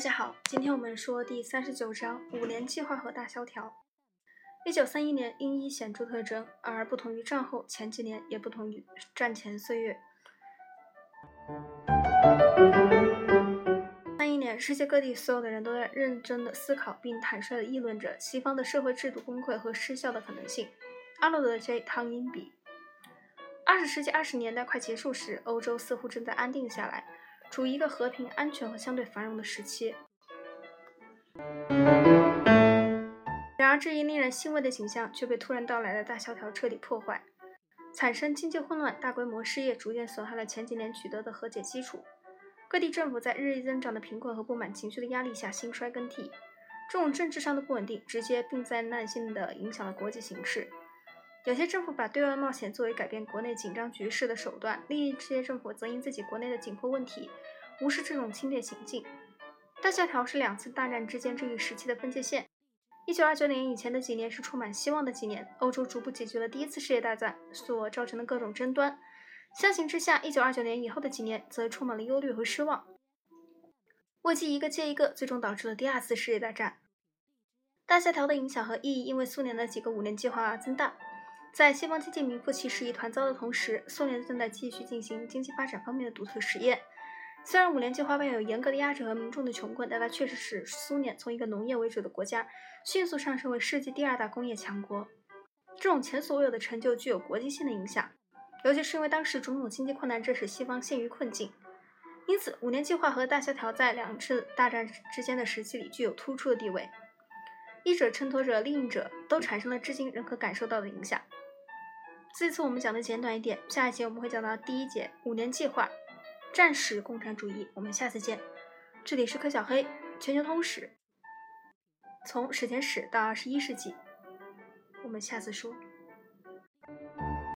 大家好，今天我们说第三十九章五年计划和大萧条。一九三一年因一显著特征而不同于战后前几年，也不同于战前岁月。三一年，世界各地所有的人都在认真的思考并坦率的议论着西方的社会制度崩溃和失效的可能性。阿诺德 ·J· 汤因比。二十世纪二十年代快结束时，欧洲似乎正在安定下来，处于一个和平、安全和相对繁荣的时期。然而，这一令人欣慰的景象却被突然到来的大萧条彻底破坏，产生经济混乱、大规模失业，逐渐损害了前几年取得的和解基础。各地政府在日益增长的贫困和不满情绪的压力下兴衰更替，这种政治上的不稳定直接并灾难性的影响了国际形势。有些政府把对外冒险作为改变国内紧张局势的手段，另一些政府则因自己国内的紧迫问题无视这种侵略行径。大萧条是两次大战之间这一时期的分界线。一九二九年以前的几年是充满希望的几年，欧洲逐步解决了第一次世界大战所造成的各种争端。相形之下，一九二九年以后的几年则充满了忧虑和失望。危机一个接一个，最终导致了第二次世界大战。大萧条的影响和意义因为苏联的几个五年计划而增大。在西方经济名副其实一团糟的同时，苏联正在继续进行经济发展方面的独特实验。虽然五年计划伴有严格的压制和民众的穷困，但它确实使苏联从一个农业为主的国家迅速上升为世界第二大工业强国。这种前所未有的成就具有国际性的影响，尤其是因为当时种种经济困难致使西方陷于困境。因此，五年计划和大萧条在两次大战之间的时期里具有突出的地位，一者衬托着另一者，都产生了至今仍可感受到的影响。这次我们讲的简短一点，下一节我们会讲到第一节五年计划。战时共产主义，我们下次见。这里是柯小黑，全球通史，从史前史到二十一世纪，我们下次说。